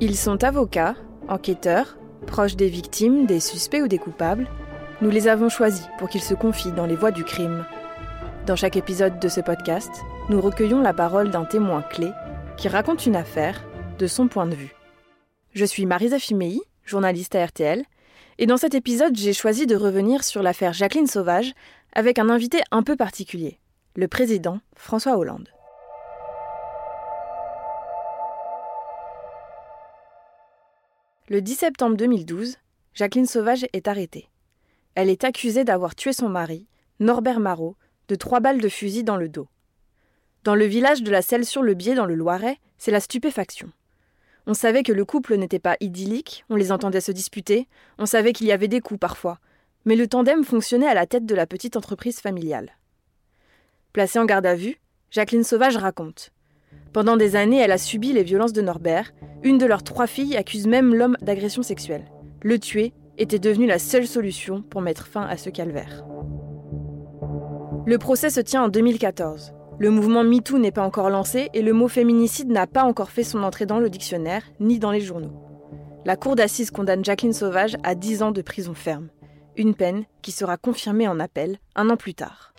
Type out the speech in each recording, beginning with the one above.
Ils sont avocats, enquêteurs, proches des victimes, des suspects ou des coupables. Nous les avons choisis pour qu'ils se confient dans les voies du crime. Dans chaque épisode de ce podcast, nous recueillons la parole d'un témoin clé qui raconte une affaire de son point de vue. Je suis Marisa Fimei, journaliste à RTL, et dans cet épisode, j'ai choisi de revenir sur l'affaire Jacqueline Sauvage avec un invité un peu particulier, le président François Hollande. Le 10 septembre 2012, Jacqueline Sauvage est arrêtée. Elle est accusée d'avoir tué son mari, Norbert Marot, de trois balles de fusil dans le dos. Dans le village de la Selle-sur-le-Biais, dans le Loiret, c'est la stupéfaction. On savait que le couple n'était pas idyllique, on les entendait se disputer, on savait qu'il y avait des coups parfois, mais le tandem fonctionnait à la tête de la petite entreprise familiale. Placée en garde à vue, Jacqueline Sauvage raconte. Pendant des années, elle a subi les violences de Norbert. Une de leurs trois filles accuse même l'homme d'agression sexuelle. Le tuer était devenu la seule solution pour mettre fin à ce calvaire. Le procès se tient en 2014. Le mouvement MeToo n'est pas encore lancé et le mot féminicide n'a pas encore fait son entrée dans le dictionnaire ni dans les journaux. La cour d'assises condamne Jacqueline Sauvage à 10 ans de prison ferme. Une peine qui sera confirmée en appel un an plus tard.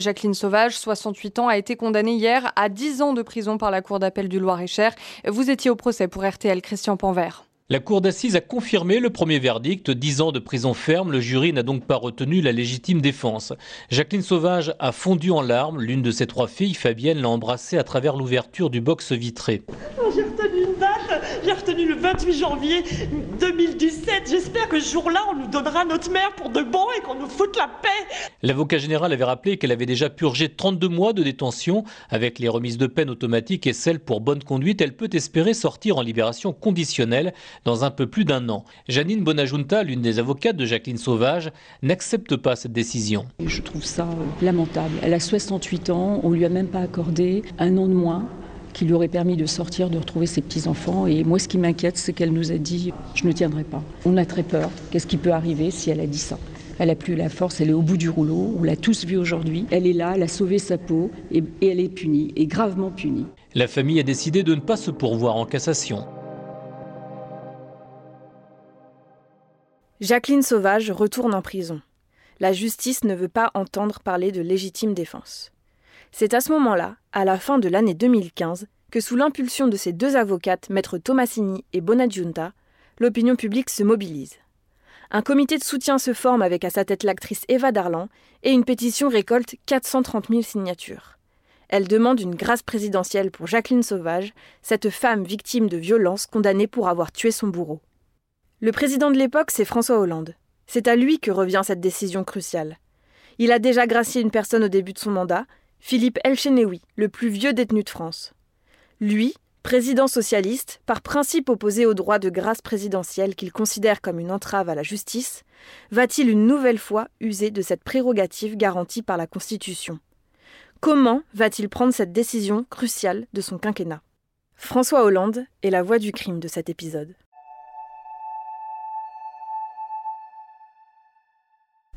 Jacqueline Sauvage, 68 ans, a été condamnée hier à 10 ans de prison par la Cour d'appel du Loir-et-Cher. Vous étiez au procès pour RTL, Christian Panvert. La cour d'assises a confirmé le premier verdict, 10 ans de prison ferme. Le jury n'a donc pas retenu la légitime défense. Jacqueline Sauvage a fondu en larmes. L'une de ses trois filles, Fabienne, l'a embrassée à travers l'ouverture du box vitré. Oh, j'ai retenu le 28 janvier 2017. J'espère que ce jour-là, on nous donnera notre mère pour de bon et qu'on nous foute la paix. L'avocat général avait rappelé qu'elle avait déjà purgé 32 mois de détention. Avec les remises de peine automatiques et celles pour bonne conduite, elle peut espérer sortir en libération conditionnelle dans un peu plus d'un an. Janine Bonajunta, l'une des avocates de Jacqueline Sauvage, n'accepte pas cette décision. Je trouve ça euh, lamentable. Elle a 68 ans, on lui a même pas accordé un an de moins qui lui aurait permis de sortir, de retrouver ses petits-enfants. Et moi, ce qui m'inquiète, c'est qu'elle nous a dit Je ne tiendrai pas. On a très peur. Qu'est-ce qui peut arriver si elle a dit ça? Elle n'a plus la force, elle est au bout du rouleau, on l'a tous vu aujourd'hui. Elle est là, elle a sauvé sa peau et, et elle est punie, et gravement punie. La famille a décidé de ne pas se pourvoir en cassation. Jacqueline Sauvage retourne en prison. La justice ne veut pas entendre parler de légitime défense. C'est à ce moment-là, à la fin de l'année 2015, que sous l'impulsion de ses deux avocates, maître Tomasini et Bonadjunta, l'opinion publique se mobilise. Un comité de soutien se forme avec à sa tête l'actrice Eva Darlan et une pétition récolte 430 000 signatures. Elle demande une grâce présidentielle pour Jacqueline Sauvage, cette femme victime de violences condamnée pour avoir tué son bourreau. Le président de l'époque, c'est François Hollande. C'est à lui que revient cette décision cruciale. Il a déjà gracié une personne au début de son mandat, Philippe Elchenewi, le plus vieux détenu de France. Lui, président socialiste, par principe opposé au droit de grâce présidentielle qu'il considère comme une entrave à la justice, va-t-il une nouvelle fois user de cette prérogative garantie par la Constitution? Comment va-t-il prendre cette décision cruciale de son quinquennat? François Hollande est la voix du crime de cet épisode.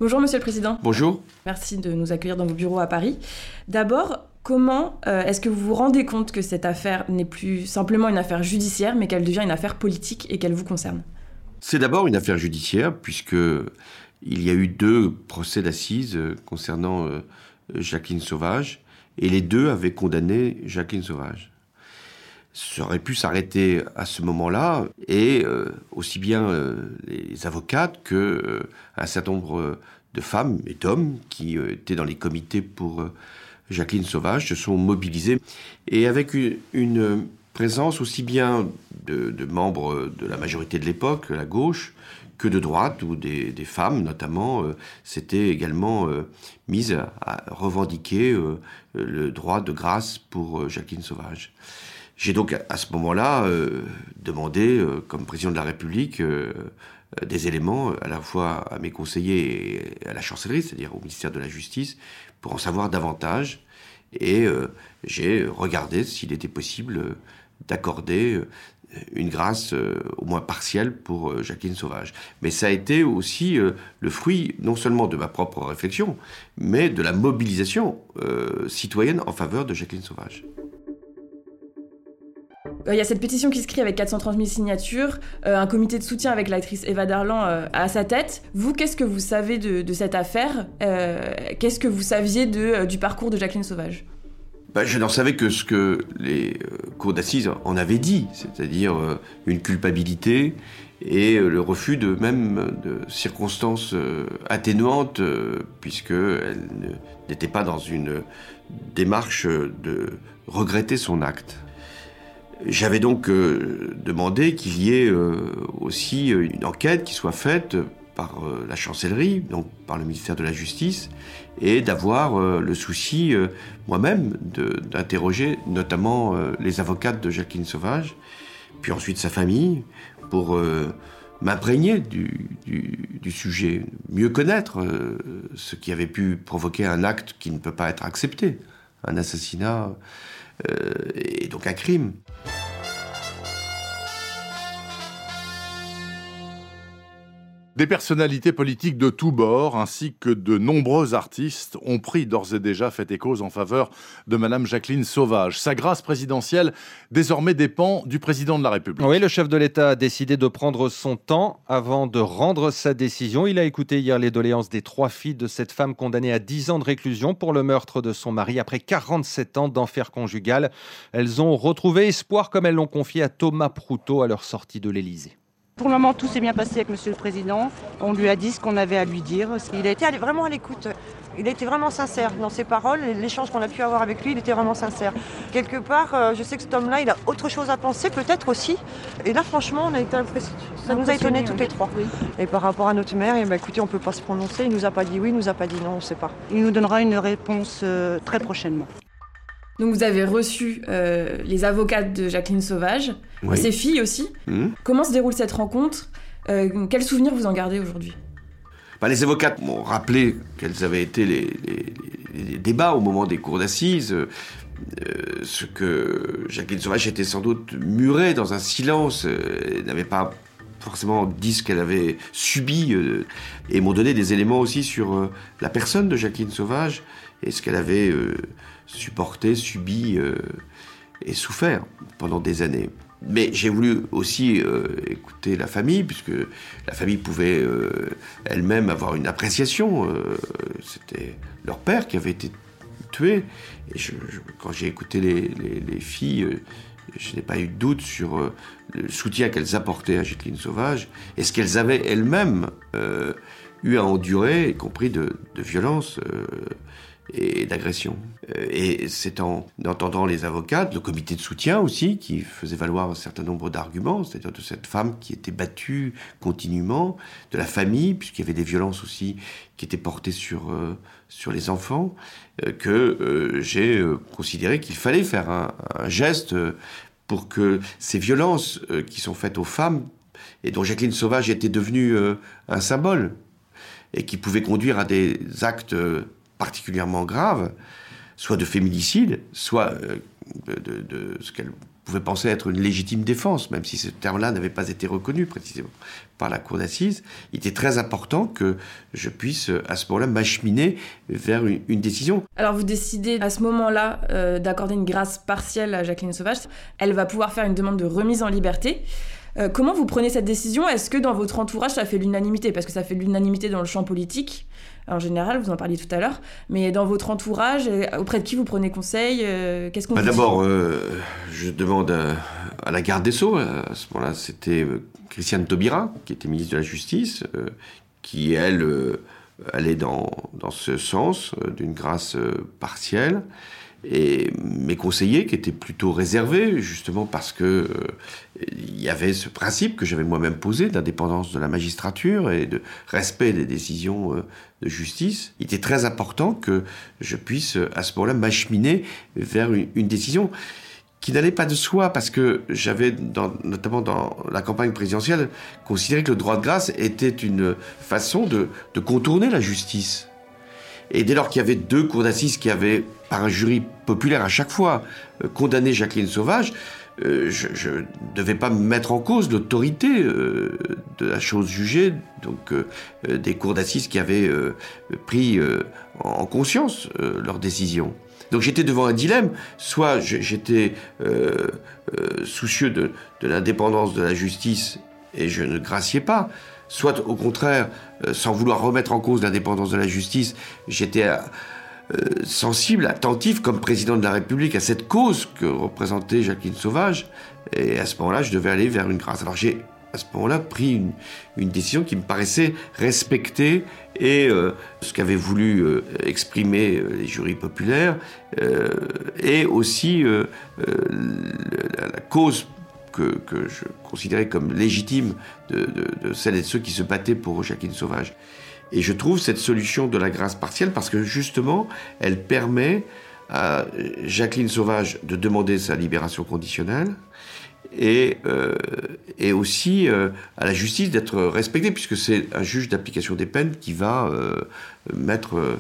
Bonjour Monsieur le Président. Bonjour. Merci de nous accueillir dans vos bureaux à Paris. D'abord, comment euh, est-ce que vous vous rendez compte que cette affaire n'est plus simplement une affaire judiciaire, mais qu'elle devient une affaire politique et qu'elle vous concerne? C'est d'abord une affaire judiciaire, puisque il y a eu deux procès d'assises euh, concernant euh, Jacqueline Sauvage, et les deux avaient condamné Jacqueline Sauvage aurait pu s'arrêter à ce moment-là, et euh, aussi bien euh, les avocates que euh, un certain nombre de femmes et d'hommes qui étaient dans les comités pour Jacqueline Sauvage se sont mobilisés, et avec une, présence aussi bien de, membres de la majorité de l'époque, la gauche, que de droite, ou des, des femmes notamment, s'étaient également mises à revendiquer le droit de grâce pour Jacqueline Sauvage. J'ai donc à ce moment-là euh, demandé, euh, comme président de la République, euh, des éléments à la fois à mes conseillers et à la chancellerie, c'est-à-dire au ministère de la Justice, pour en savoir davantage. Et j'ai regardé s'il était possible d'accorder une grâce au moins partielle pour Jacqueline Sauvage. Mais ça a été aussi le fruit non seulement de ma propre réflexion, mais de la mobilisation citoyenne en faveur de Jacqueline Sauvage. Il y a cette pétition qui se crée avec 430 000 signatures, un comité de soutien avec l'actrice Eva Darlan à sa tête. Vous, qu'est-ce que vous savez de, cette affaire Qu'est-ce que vous saviez du parcours de Jacqueline Sauvage? Bah, je n'en savais que ce que les euh, cours d'assises en avaient dit, c'est-à-dire euh, une culpabilité et euh, le refus de même de circonstances atténuantes, puisqu'elle n'était pas dans une démarche de regretter son acte. J'avais donc demandé qu'il y ait aussi une enquête qui soit faite par la chancellerie, donc par le ministère de la Justice, et d'avoir euh, le souci euh, moi-même d'interroger notamment euh, les avocates de Jacqueline Sauvage, puis ensuite sa famille, pour m'imprégner du, sujet, mieux connaître ce qui avait pu provoquer un acte qui ne peut pas être accepté, un assassinat et donc un crime. Des personnalités politiques de tous bords, ainsi que de nombreux artistes, ont pris d'ores et déjà fait et cause en faveur de Madame Jacqueline Sauvage. Sa grâce présidentielle désormais dépend du président de la République. Oui, le chef de l'État a décidé de prendre son temps avant de rendre sa décision. Il a écouté hier les doléances des trois filles de cette femme condamnée à 10 ans de réclusion pour le meurtre de son mari après 47 ans d'enfer conjugal. Elles ont retrouvé espoir comme elles l'ont confié à Thomas Proutot à leur sortie de l'Élysée. Pour le moment, tout s'est bien passé avec Monsieur le Président. On lui a dit ce qu'on avait à lui dire. Il a été vraiment à l'écoute. Il a été vraiment sincère dans ses paroles. L'échange qu'on a pu avoir avec lui, il était vraiment sincère. Quelque part, euh, je sais que cet homme-là, il a autre chose à penser, peut-être aussi. Et là, franchement, on a été ça nous a étonnés toutes les trois. Et par rapport à notre mère, eh ben, écoutez, on ne peut pas se prononcer. Il nous a pas dit oui, il nous a pas dit non, on ne sait pas. Il nous donnera une réponse euh, très prochainement. Donc vous avez reçu euh, les avocates de Jacqueline Sauvage, ses filles aussi. Hmm. Comment se déroule cette rencontre euh, Quels souvenirs vous en gardez aujourd'hui? Bah, Les avocates m'ont rappelé quels avaient été les, débats au moment des cours d'assises. Euh, ce que Jacqueline Sauvage était sans doute murée dans un silence, elle n'avait pas forcément ce qu'elle avait subi, et m'ont donné des éléments aussi sur la personne de Jacqueline Sauvage et ce qu'elle avait supporté, subi euh, et souffert pendant des années. Mais j'ai voulu aussi euh, écouter la famille, puisque la famille pouvait euh, elle-même avoir une appréciation. C'était leur père qui avait été tué. Et quand j'ai écouté les, filles, je n'ai pas eu de doute sur le soutien qu'elles apportaient à Jacqueline Sauvage et ce qu'elles avaient elles-mêmes eu à endurer, y compris de, de violences et d'agression. Euh, et c'est en entendant les avocats, le comité de soutien aussi, qui faisait valoir un certain nombre d'arguments, c'est-à-dire de cette femme qui était battue continuellement, de la famille, puisqu'il y avait des violences aussi qui étaient portées sur, euh, sur les enfants, euh, que j'ai considéré qu'il fallait faire un, un, geste pour que ces violences qui sont faites aux femmes, et dont Jacqueline Sauvage était devenue un symbole, et qui pouvaient conduire à des actes particulièrement grave, soit de féminicide, soit euh, de, ce qu'elle pouvait penser être une légitime défense, même si ce terme-là n'avait pas été reconnu précisément par la cour d'assises, il était très important que je puisse à ce moment-là m'acheminer vers une, décision. Alors vous décidez à ce moment-là euh, d'accorder une grâce partielle à Jacqueline Sauvage. Elle va pouvoir faire une demande de remise en liberté. Euh, comment vous prenez cette décision? Est-ce que dans votre entourage, ça fait l'unanimité? Parce que ça fait l'unanimité dans le champ politique, en général, vous en parliez tout à l'heure. Mais dans votre entourage, euh, auprès de qui vous prenez conseil euh, Qu'est-ce qu'on bah, D'abord, je demande à, la garde des Sceaux. À ce moment-là, c'était Christiane Taubira, qui était ministre de la Justice, qui, elle, allait dans, dans ce sens d'une grâce partielle et mes conseillers qui étaient plutôt réservés, justement parce que euh, il y avait ce principe que j'avais moi-même posé d'indépendance de la magistrature et de respect des décisions euh, de justice. Il était très important que je puisse à ce moment-là m'acheminer vers une, décision qui n'allait pas de soi parce que j'avais, notamment dans la campagne présidentielle, considéré que le droit de grâce était une façon de contourner la justice. Et dès lors qu'il y avait deux cours d'assises qui avaient, par un jury populaire à chaque fois, euh, condamné Jacqueline Sauvage, euh, je ne devais pas mettre en cause l'autorité euh, de la chose jugée, donc des cours d'assises qui avaient pris en conscience leur décision. Donc j'étais devant un dilemme, soit j'étais soucieux de, de l'indépendance de la justice et je ne graciais pas, soit au contraire, sans vouloir remettre en cause l'indépendance de la justice, j'étais euh, sensible, attentif comme président de la République à cette cause que représentait Jacqueline Sauvage. Et à ce moment-là, je devais aller vers une grâce. Alors j'ai à ce moment-là pris une, décision qui me paraissait respecter et euh, ce qu'avaient voulu euh, exprimer les jurys populaires et aussi la, cause que, je considérais comme légitime de, celles et de ceux qui se battaient pour Jacqueline Sauvage. Et je trouve cette solution de la grâce partielle parce que justement, elle permet à Jacqueline Sauvage de demander sa libération conditionnelle et, euh, et aussi euh, à la justice d'être respectée, puisque c'est un juge d'application des peines qui va euh, mettre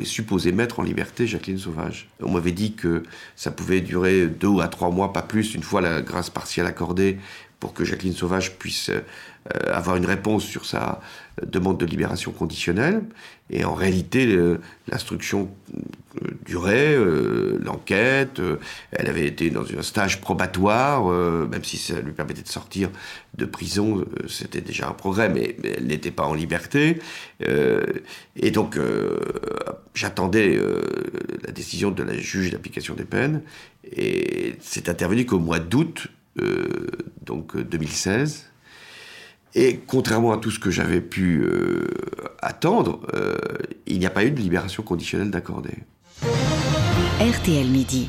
est supposé mettre en liberté Jacqueline Sauvage. On m'avait dit que ça pouvait durer deux à trois mois, pas plus, une fois la grâce partielle accordée, pour que Jacqueline Sauvage puisse euh, avoir une réponse sur sa demande de libération conditionnelle. Et en réalité, l'instruction euh, durait, euh, l'enquête, elle avait été dans un stage probatoire, même si ça lui permettait de sortir de prison, c'était déjà un progrès, mais, elle n'était pas en liberté. et donc, j'attendais la décision de la juge d'application des peines, et c'est intervenu qu'au mois d'août, donc 2016, et contrairement à tout ce que j'avais pu euh, attendre, euh, il n'y a pas eu de libération conditionnelle d'accordé. RTL Midi.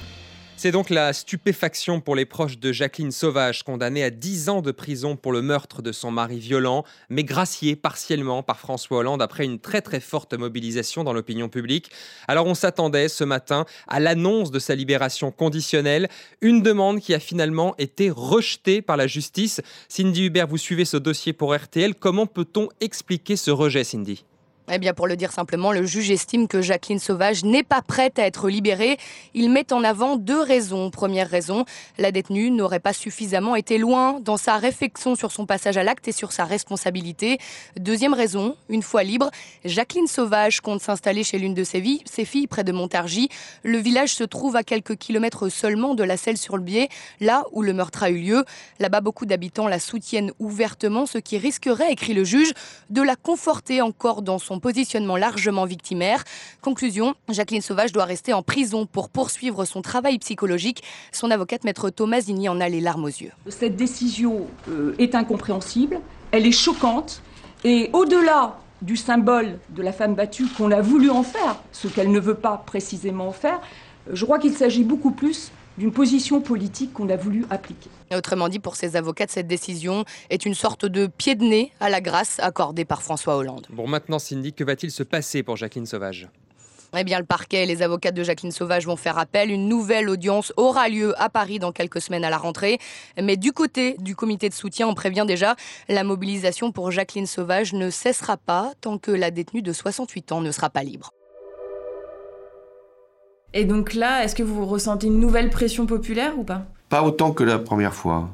C'est donc la stupéfaction pour les proches de Jacqueline Sauvage, condamnée à 10 ans de prison pour le meurtre de son mari violent, mais graciée partiellement par François Hollande après une très très forte mobilisation dans l'opinion publique. Alors on s'attendait ce matin à l'annonce de sa libération conditionnelle, une demande qui a finalement été rejetée par la justice. Cindy Hubert, vous suivez ce dossier pour RTL. Comment peut-on expliquer ce rejet, Cindy? Eh bien, pour le dire simplement, le juge estime que Jacqueline Sauvage n'est pas prête à être libérée. Il met en avant deux raisons. Première raison, la détenue n'aurait pas suffisamment été loin dans sa réflexion sur son passage à l'acte et sur sa responsabilité. Deuxième raison, une fois libre, Jacqueline Sauvage compte s'installer chez l'une de ses, filles, ses filles près de Montargis. Le village se trouve à quelques kilomètres seulement de la selle sur le biais, là où le meurtre a eu lieu. Là-bas, beaucoup d'habitants la soutiennent ouvertement, ce qui risquerait, écrit le juge, de la conforter encore dans son positionnement largement victimaire. Conclusion, Jacqueline Sauvage doit rester en prison pour poursuivre son travail psychologique. Son avocate, maître Thomas en a les larmes aux yeux. Cette décision euh, est incompréhensible, elle est choquante, et au-delà du symbole de la femme battue qu'on a voulu en faire, ce qu'elle ne veut pas précisément en faire, je crois qu'il s'agit beaucoup plus d'une position politique qu'on a voulu appliquer. Autrement dit, pour ces avocates, cette décision est une sorte de pied de nez à la grâce accordée par François Hollande. Bon, maintenant, Cindy, que va-t-il se passer pour Jacqueline Sauvage? Eh bien, le parquet et les avocats de Jacqueline Sauvage vont faire appel. Une nouvelle audience aura lieu à Paris dans quelques semaines à la rentrée. Mais du côté du comité de soutien, on prévient déjà, la mobilisation pour Jacqueline Sauvage ne cessera pas tant que la détenue de 68 ans ne sera pas libre. Et donc là, est-ce que vous ressentez une nouvelle pression populaire ou pas? Pas autant que la première fois.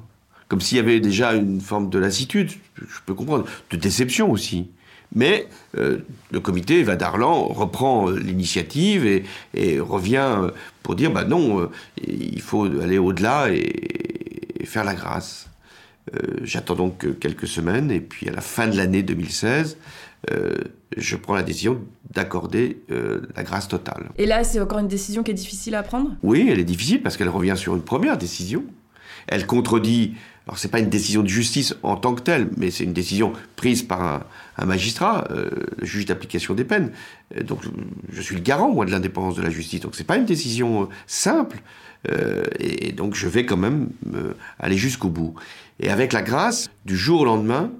Comme s'il y avait déjà une forme de lassitude, je peux comprendre, de déception aussi. Mais euh, le comité Eva Darlan reprend euh, l'initiative et, revient euh, pour dire bah non, il faut aller au-delà et, faire la grâce. J'attends donc quelques semaines et puis à la fin de l'année 2016, euh, je prends la décision d'accorder euh, la grâce totale. Et là, c'est encore une décision qui est difficile à prendre? Oui, elle est difficile parce qu'elle revient sur une première décision. Elle contredit, alors c'est pas une décision de justice en tant que telle, mais c'est une décision prise par un, magistrat, euh, le juge d'application des peines. Donc je suis le garant, moi, de l'indépendance de la justice. Donc c'est pas une décision simple. et, donc je vais quand même aller jusqu'au bout. Et avec la grâce, du jour au lendemain,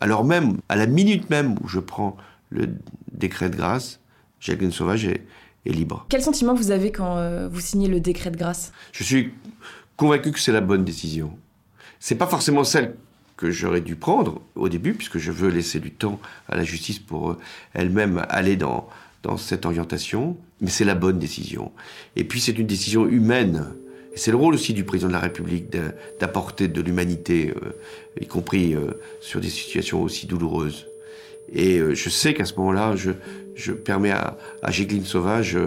alors même, à la minute même où je prends le décret de grâce, Jacqueline Sauvage est, libre. Quel sentiment vous avez quand euh, vous signez le décret de grâce? Je suis convaincu que c'est la bonne décision. C'est pas forcément celle que j'aurais dû prendre au début, puisque je veux laisser du temps à la justice pour euh, elle-même aller dans, dans cette orientation, mais c'est la bonne décision. Et puis c'est une décision humaine C'est le rôle aussi du président de la République d'apporter de l'humanité, euh, y compris euh, sur des situations aussi douloureuses. Et euh, je sais qu'à ce moment-là, je, permets à, à Jacqueline Sauvage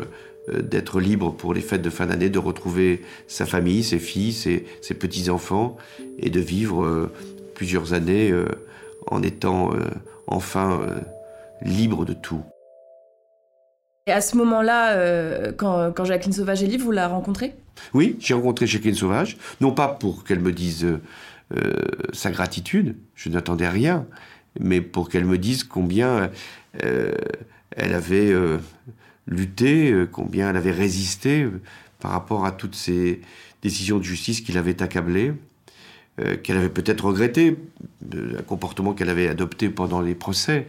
d'être libre pour les fêtes de fin d'année, de retrouver sa famille, ses filles, ses, ses petits-enfants, et de vivre plusieurs années en étant enfin libre de tout. Et à ce moment-là, quand, quand Jacqueline Sauvage est libre, vous la rencontrez? Oui, j'ai rencontré Jacqueline Sauvage, non pas pour qu'elle me dise euh, sa gratitude, je n'attendais rien, mais pour qu'elle me dise combien euh, elle avait euh, lutté, combien elle avait résisté par rapport à toutes ces décisions de justice qui l'avaient accablée, qu'elle avait peut-être regretté, un comportement qu'elle avait adopté pendant les procès,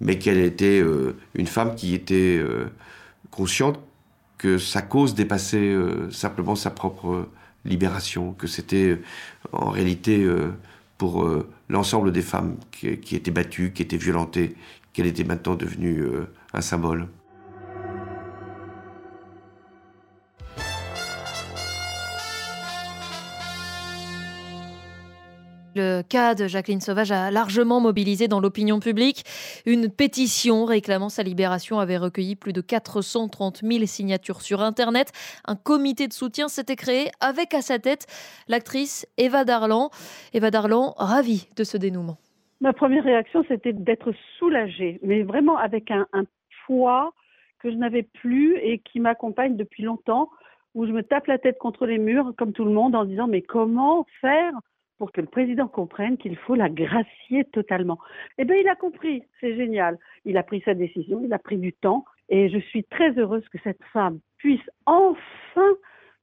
mais qu'elle était une femme qui était consciente que sa cause dépassait euh, simplement sa propre libération, que c'était euh, en réalité euh, pour l'ensemble des femmes qui, étaient battues, qui étaient violentées, qu'elle était maintenant devenue un symbole. Le cas de Jacqueline Sauvage a largement mobilisé dans l'opinion publique. Une pétition réclamant sa libération avait recueilli plus de 430 000 signatures sur Internet. Un comité de soutien s'était créé avec à sa tête l'actrice Eva Darlan. Eva Darlan, ravie de ce dénouement. Ma première réaction, c'était d'être soulagée, mais vraiment avec un, poids que je n'avais plus et qui m'accompagne depuis longtemps, où je me tape la tête contre les murs, comme tout le monde, en disant mais comment faire pour que le président comprenne qu'il faut la gracier totalement. Eh bien, il a compris, c'est génial. Il a pris sa décision, il a pris du temps, et je suis très heureuse que cette femme puisse enfin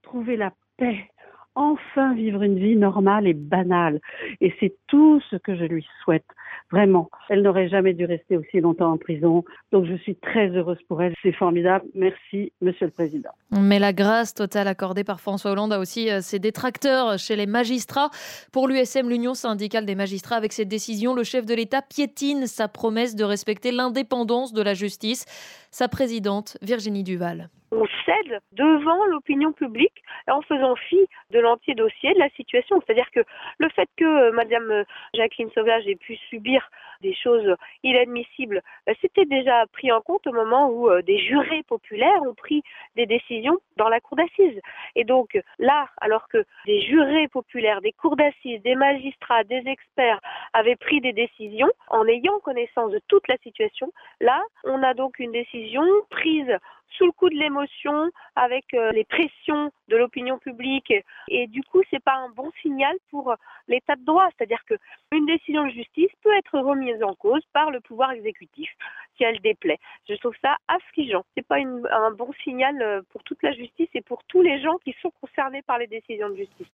trouver la paix enfin vivre une vie normale et banale. Et c'est tout ce que je lui souhaite. Vraiment. Elle n'aurait jamais dû rester aussi longtemps en prison. Donc je suis très heureuse pour elle. C'est formidable. Merci, Monsieur le Président. Mais la grâce totale accordée par François Hollande a aussi euh, ses détracteurs chez les magistrats. Pour l'USM, l'Union syndicale des magistrats, avec cette décision, le chef de l'État piétine sa promesse de respecter l'indépendance de la justice. Sa présidente, Virginie Duval on cède devant l'opinion publique en faisant fi de l'entier dossier de la situation. C'est-à-dire que le fait que euh, Madame euh, Jacqueline Sauvage ait pu subir dire des choses inadmissibles, euh, c'était déjà pris en compte au moment où des jurés populaires ont pris des décisions dans la cour d'assises. Et donc là, alors que des jurés populaires, des cours d'assises, des magistrats, des experts avaient pris des décisions en ayant connaissance de toute la situation, là, on a donc une décision prise sous le coup de l'émotion, avec euh, les pressions de l'opinion publique. Et du coup, c'est pas un bon signal pour l'état de droit. C'est-à-dire que une décision de justice peut être remise en cause par le pouvoir exécutif si elle déplaît. Je trouve ça affligeant. C'est pas un bon signal euh, pour toute la justice et pour tous les gens qui sont concernés par les décisions de justice.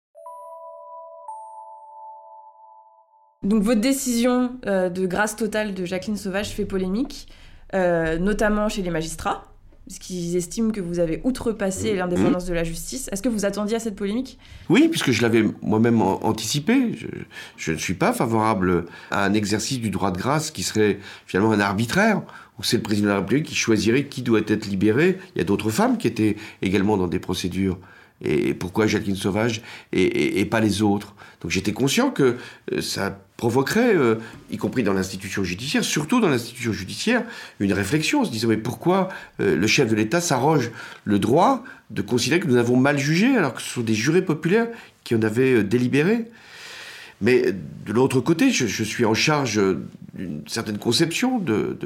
Donc votre décision euh, de grâce totale de Jacqueline Sauvage fait polémique, notamment chez les magistrats qu'ils estiment que vous avez outrepassé mmh. l'indépendance de la justice. Est-ce que vous attendiez à cette polémique? Oui, puisque je l'avais moi-même anticipé. Je, ne suis pas favorable à un exercice du droit de grâce qui serait finalement un arbitraire, où c'est le président de la République qui choisirait qui doit être libéré. Il y a d'autres femmes qui étaient également dans des procédures. Et pourquoi Jacqueline Sauvage et, pas les autres? Donc j'étais conscient que euh, ça provoquerait, euh, y compris dans l'institution judiciaire, surtout dans l'institution judiciaire, une réflexion, en se disant mais pourquoi euh, le chef de l'État s'arroge le droit de considérer que nous avons mal jugé alors que ce sont des jurés populaires qui en avaient délibéré? Mais de l'autre côté, je, suis en charge d'une certaine conception de,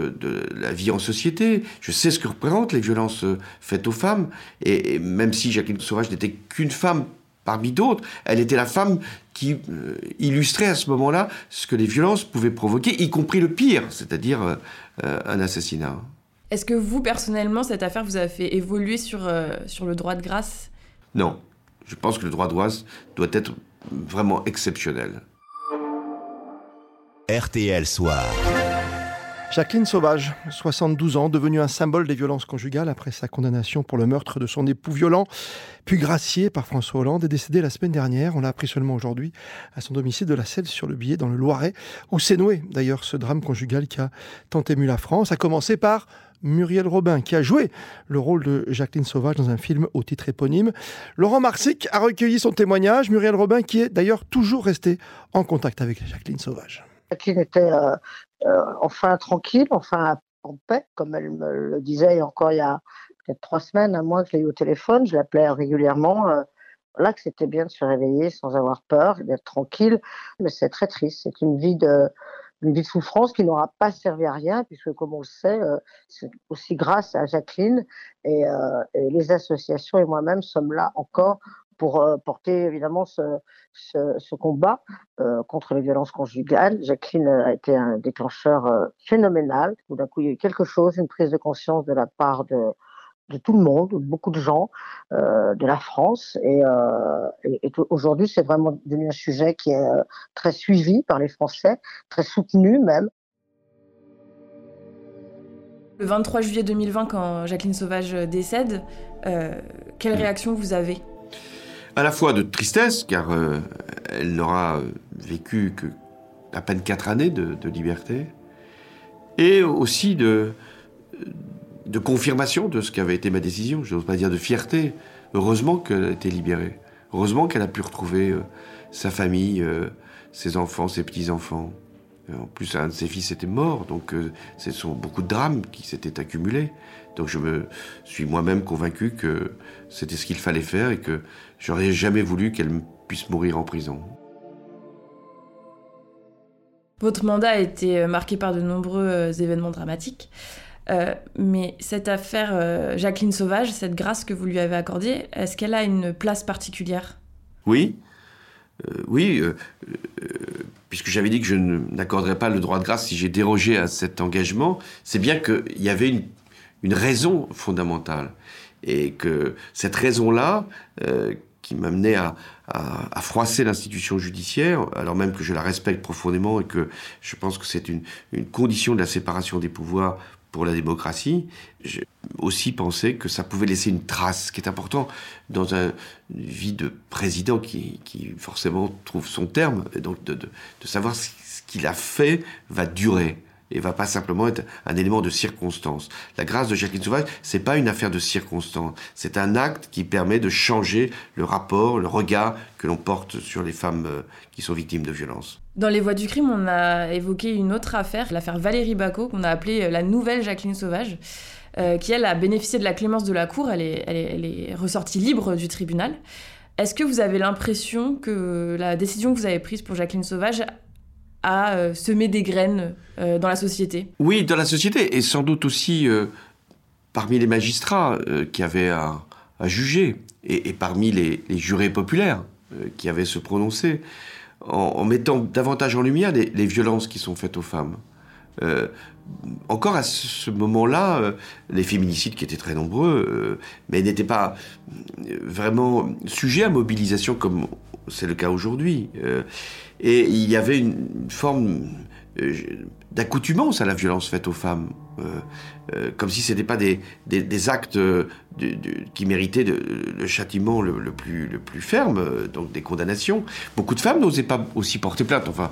la vie en société. Je sais ce que représentent les violences faites aux femmes. Et, même si Jacqueline Sauvage n'était qu'une femme parmi d'autres, elle était la femme qui euh, illustrait à ce moment-là ce que les violences pouvaient provoquer, y compris le pire, c'est-à-dire euh, un assassinat. Est-ce que vous, personnellement, cette affaire vous a fait évoluer sur, euh, sur le droit de grâce? Non. Je pense que le droit de grâce doit être vraiment exceptionnel. RTL Soir. Jacqueline Sauvage, 72 ans, devenue un symbole des violences conjugales après sa condamnation pour le meurtre de son époux violent, puis graciée par François Hollande, est décédée la semaine dernière. On l'a appris seulement aujourd'hui à son domicile de la Selle sur le billet dans le Loiret, où s'est noué d'ailleurs ce drame conjugal qui a tant ému la France, a commencé par Muriel Robin, qui a joué le rôle de Jacqueline Sauvage dans un film au titre éponyme. Laurent Marsic a recueilli son témoignage. Muriel Robin, qui est d'ailleurs toujours restée en contact avec Jacqueline Sauvage. Jacqueline était euh, euh, enfin tranquille, enfin en paix, comme elle me le disait encore il y a peut-être trois semaines, un mois que je l'ai eu au téléphone. Je l'appelais régulièrement. Euh, là que c'était bien de se réveiller sans avoir peur, d'être tranquille, mais c'est très triste. C'est une vie de une vie de souffrance qui n'aura pas servi à rien, puisque comme on le sait, euh, c'est aussi grâce à Jacqueline et, euh, et les associations et moi-même sommes là encore pour euh, porter évidemment ce, combat contre les violences conjugales. Jacqueline a été un déclencheur phénoménal. Tout d'un coup, il y a eu quelque chose, une prise de conscience de la part de, de tout le monde, de beaucoup de gens, euh, de la France. Et, euh, et, et aujourd'hui, c'est vraiment devenu un sujet qui est euh, très suivi par les Français, très soutenu même. Le 23 juillet 2020, quand Jacqueline Sauvage décède, euh, quelle réaction vous avez? À la fois de tristesse, car euh, elle n'aura vécu que à peine quatre années de, de liberté, et aussi de, de confirmation de ce qu'avait été ma décision. Je n'ose pas dire de fierté. Heureusement qu'elle a été libérée. Heureusement qu'elle a pu retrouver euh, sa famille, euh, ses enfants, ses petits-enfants. En plus, un de ses fils était mort, donc euh, ce sont beaucoup de drames qui s'étaient accumulés. Donc je me suis moi-même convaincu que c'était ce qu'il fallait faire et que j'aurais jamais voulu qu'elle puisse mourir en prison. Votre mandat a été marqué par de nombreux événements dramatiques. Euh, mais cette affaire euh, Jacqueline Sauvage, cette grâce que vous lui avez accordée, est-ce qu'elle a une place particulière? Oui, euh, oui, puisque j'avais dit que je n'accorderais pas le droit de grâce si j'ai dérogé à cet engagement, c'est bien qu'il y avait une, raison fondamentale. Et que cette raison-là, qui m'amenait à, froisser l'institution judiciaire, alors même que je la respecte profondément et que je pense que c'est une condition de la séparation des pouvoirs pour la démocratie, j'ai aussi pensé que ça pouvait laisser une trace, ce qui est important dans un, une vie de président qui, qui forcément trouve son terme, et donc de, de, de savoir ce qu'il a fait va durer et va pas simplement être un élément de circonstance. La grâce de Jacqueline Sauvage, c'est pas une affaire de circonstance, c'est un acte qui permet de changer le rapport, le regard que l'on porte sur les femmes qui sont victimes de violences. Dans les voies du crime, on a évoqué une autre affaire, l'affaire Valérie Bacot, qu'on a appelée la nouvelle Jacqueline Sauvage, euh, qui elle a bénéficié de la clémence de la cour, elle est, ressortie libre du tribunal. Est-ce que vous avez l'impression que la décision que vous avez prise pour Jacqueline Sauvage à euh, semer des graines euh, dans la société? Oui, dans la société, et sans doute aussi euh, parmi les magistrats qui avaient à, juger, et, parmi les, les jurés populaires qui avaient se prononcer, en, mettant davantage en lumière les, violences qui sont faites aux femmes. encore à ce moment-là, les féminicides qui étaient très nombreux, mais n'étaient pas vraiment sujets à mobilisation comme c'est le cas aujourd'hui. Euh, et il y avait une, forme euh, d'accoutumance à la violence faite aux femmes, euh, euh, comme si ce n'étaient pas des, des, des actes de, de, qui méritaient de, le châtiment le, le, plus, le plus ferme, donc des condamnations. Beaucoup de femmes n'osaient pas aussi porter plainte. Enfin,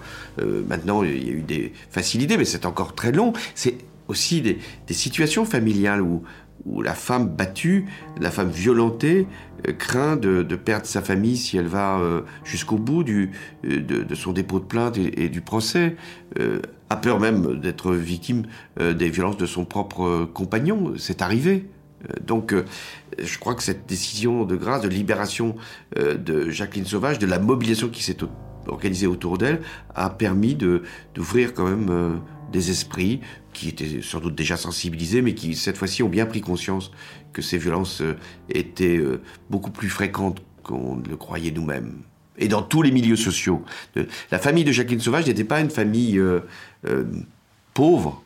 maintenant, il y a eu des facilités, mais c'est encore très long. C'est aussi des, des situations familiales où, où la femme battue, la femme violentée, euh, craint de, de, perdre sa famille si elle va euh, jusqu'au bout du, euh, de, de, son dépôt de plainte et, et du procès, euh, a peur même d'être victime euh, des violences de son propre compagnon. C'est arrivé. Donc, je crois que cette décision de grâce, de libération de Jacqueline Sauvage, de la mobilisation qui s'est organisée autour d'elle, a permis d'ouvrir quand même des esprits qui étaient sans doute déjà sensibilisés, mais qui cette fois-ci ont bien pris conscience que ces violences étaient beaucoup plus fréquentes qu'on le croyait nous-mêmes. Et dans tous les milieux sociaux. La famille de Jacqueline Sauvage n'était pas une famille euh, euh, pauvre.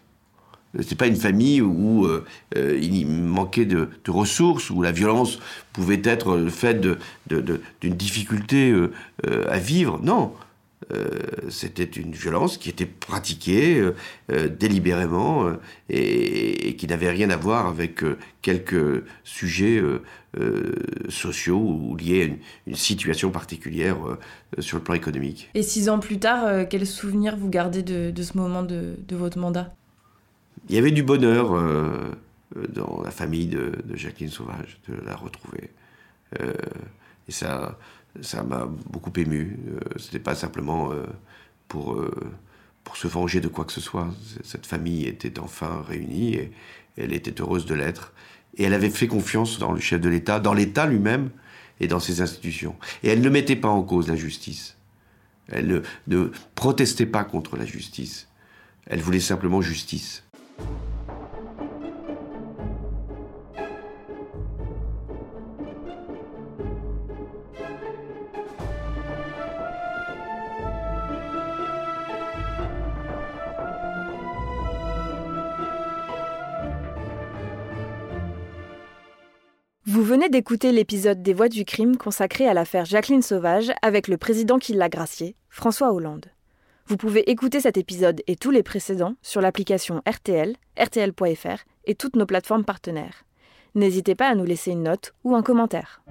C'était pas une famille où euh, il manquait de, ressources, où la violence pouvait être le fait d'une difficulté à vivre. Non, euh, c'était une violence qui était pratiquée euh, euh, délibérément et, et, qui n'avait rien à voir avec quelques sujets sociaux ou liés à une, une situation particulière sur le plan économique. Et six ans plus tard, quel souvenir vous gardez de, de ce moment de, de, votre mandat? Il y avait du bonheur famille de, Jacqueline Sauvage, de la retrouver. et ça, ça m'a beaucoup ému. Ce n'était pas simplement pour, pour se venger de quoi que ce soit. Cette famille était enfin réunie et elle était heureuse de l'être. Et elle avait fait confiance dans le chef de l'État, dans l'État lui-même et dans ses institutions. Et elle ne mettait pas en cause la justice. Elle ne, protestait pas contre la justice. Elle voulait simplement justice. D'écouter l'épisode des Voix du crime consacré à l'affaire Jacqueline Sauvage avec le président qui l'a gracié, François Hollande. Vous pouvez écouter cet épisode et tous les précédents sur l'application RTL, RTL.fr et toutes nos plateformes partenaires. N'hésitez pas à nous laisser une note ou un commentaire.